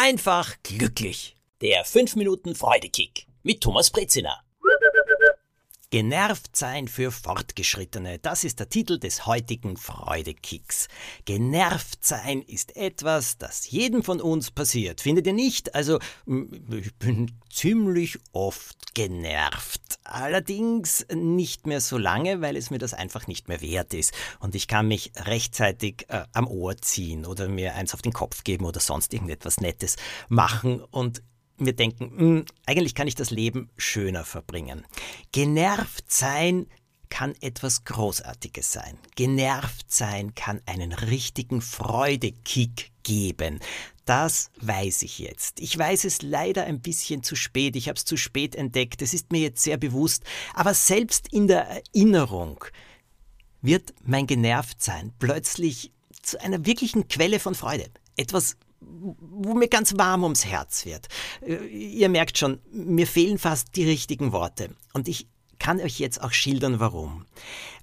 einfach glücklich. Der 5 Minuten Freudekick mit Thomas Brezina. Genervt sein für Fortgeschrittene, das ist der Titel des heutigen Freudekicks. Genervt sein ist etwas, das jedem von uns passiert. Findet ihr nicht? Also, ich bin ziemlich oft genervt. Allerdings nicht mehr so lange, weil es mir das einfach nicht mehr wert ist. Und ich kann mich rechtzeitig äh, am Ohr ziehen oder mir eins auf den Kopf geben oder sonst irgendetwas Nettes machen. Und wir denken, mh, hm, eigentlich kann ich das Leben schöner verbringen. Genervt sein kann etwas Großartiges sein. Genervt sein kann einen richtigen Freudekick geben. Das weiß ich jetzt. Ich weiß es leider ein bisschen zu spät. Ich habe es zu spät entdeckt. Es ist mir jetzt sehr bewusst. Aber selbst in der Erinnerung wird mein Genervtsein plötzlich zu einer wirklichen Quelle von Freude. Etwas wo mir ganz warm ums Herz wird. Äh, ihr merkt schon, mir fehlen fast die richtigen Worte. Und ich kann euch jetzt auch schildern, warum.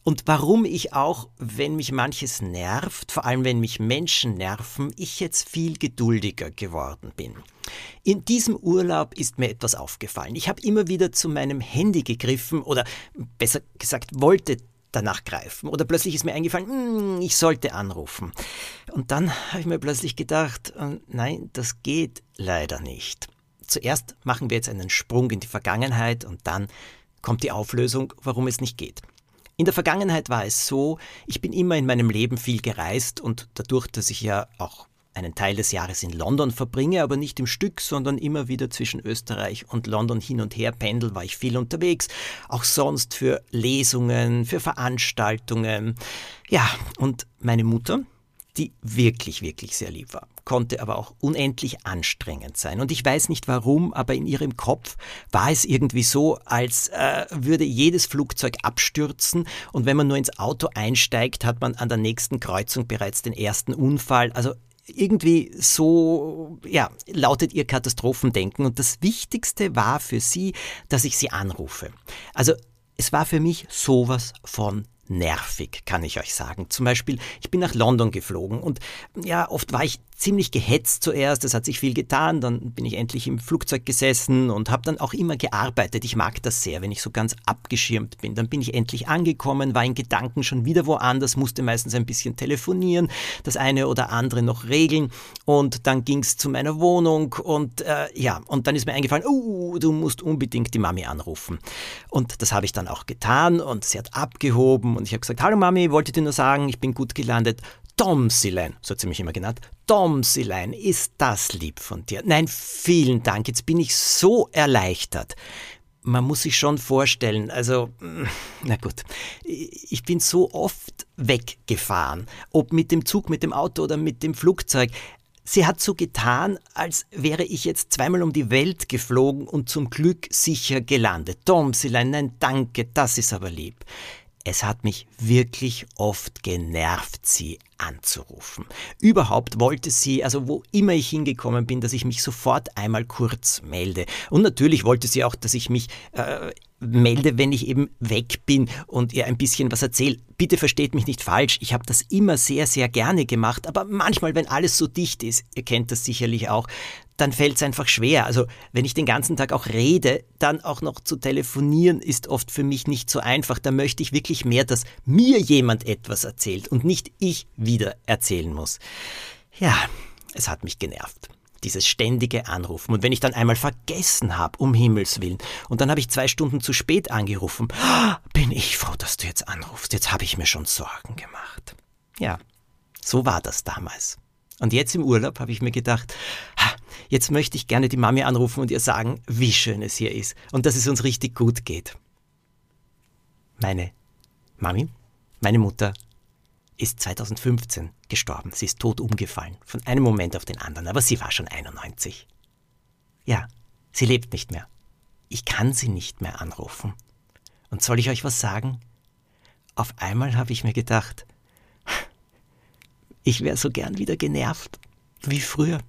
Und warum ich auch, wenn mich manches nervt, vor allem wenn mich Menschen nerven, ich jetzt viel geduldiger geworden bin. In diesem Urlaub ist mir etwas aufgefallen. Ich habe immer wieder zu meinem Handy gegriffen oder besser gesagt wollte danach greifen. Oder plötzlich ist mir eingefallen, hm, ich sollte anrufen. Und dann habe ich mir plötzlich gedacht, äh, nein, das geht leider nicht. Zuerst machen wir jetzt einen Sprung in die Vergangenheit und dann kommt die Auflösung, warum es nicht geht. In der Vergangenheit war es so, ich bin immer in meinem Leben viel gereist und dadurch, dass ich ja auch einen Teil des Jahres in London verbringe, aber nicht im Stück, sondern immer wieder zwischen Österreich und London hin und her pendel, war ich viel unterwegs, auch sonst für Lesungen, für Veranstaltungen. Ja, und meine Mutter, die wirklich, wirklich sehr lieb war, konnte aber auch unendlich anstrengend sein. Und ich weiß nicht warum, aber in ihrem Kopf war es irgendwie so, als äh, würde jedes Flugzeug abstürzen und wenn man nur ins Auto einsteigt, hat man an der nächsten Kreuzung bereits den ersten Unfall. Also irgendwie so, ja, lautet ihr Katastrophendenken. Und das Wichtigste war für sie, dass ich sie anrufe. Also es war für mich sowas von nervig, kann ich euch sagen. Zum Beispiel, ich bin nach London geflogen und ja, oft war ich ziemlich gehetzt zuerst, es hat sich viel getan, dann bin ich endlich im Flugzeug gesessen und habe dann auch immer gearbeitet. Ich mag das sehr, wenn ich so ganz abgeschirmt bin. Dann bin ich endlich angekommen, war in Gedanken schon wieder woanders, musste meistens ein bisschen telefonieren, das eine oder andere noch regeln und dann ging es zu meiner Wohnung und äh, ja, und dann ist mir eingefallen, oh, du musst unbedingt die Mami anrufen. Und das habe ich dann auch getan und sie hat abgehoben und ich habe gesagt, hallo Mami, wollte dir nur sagen, ich bin gut gelandet. Domsilein, so hat sie mich immer genannt. Domsilein, ist das lieb von dir? Nein, vielen Dank, jetzt bin ich so erleichtert. Man muss sich schon vorstellen, also, na gut, ich bin so oft weggefahren, ob mit dem Zug, mit dem Auto oder mit dem Flugzeug. Sie hat so getan, als wäre ich jetzt zweimal um die Welt geflogen und zum Glück sicher gelandet. Domsilein, nein, danke, das ist aber lieb. Es hat mich wirklich oft genervt, sie anzurufen. Überhaupt wollte sie, also wo immer ich hingekommen bin, dass ich mich sofort einmal kurz melde. Und natürlich wollte sie auch, dass ich mich äh, melde, wenn ich eben weg bin und ihr ein bisschen was erzähle. Bitte versteht mich nicht falsch, ich habe das immer sehr, sehr gerne gemacht, aber manchmal, wenn alles so dicht ist, ihr kennt das sicherlich auch, dann fällt es einfach schwer. Also wenn ich den ganzen Tag auch rede, dann auch noch zu telefonieren, ist oft für mich nicht so einfach. Da möchte ich wirklich mehr, dass mir jemand etwas erzählt und nicht ich wieder erzählen muss. Ja, es hat mich genervt. Dieses ständige Anrufen. Und wenn ich dann einmal vergessen habe, um Himmels Willen, und dann habe ich zwei Stunden zu spät angerufen, bin ich froh, dass du jetzt anrufst. Jetzt habe ich mir schon Sorgen gemacht. Ja, so war das damals. Und jetzt im Urlaub habe ich mir gedacht, jetzt möchte ich gerne die Mami anrufen und ihr sagen, wie schön es hier ist und dass es uns richtig gut geht. Meine Mami, meine Mutter, ist 2015 gestorben. Sie ist tot umgefallen, von einem Moment auf den anderen, aber sie war schon 91. Ja, sie lebt nicht mehr. Ich kann sie nicht mehr anrufen. Und soll ich euch was sagen? Auf einmal habe ich mir gedacht, ich wäre so gern wieder genervt, wie früher.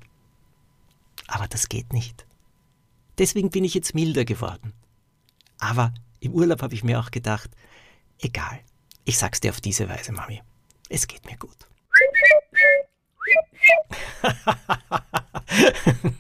Aber das geht nicht. Deswegen bin ich jetzt milder geworden. Aber im Urlaub habe ich mir auch gedacht, egal, ich sag's dir auf diese Weise, Mami. Es geht mir gut.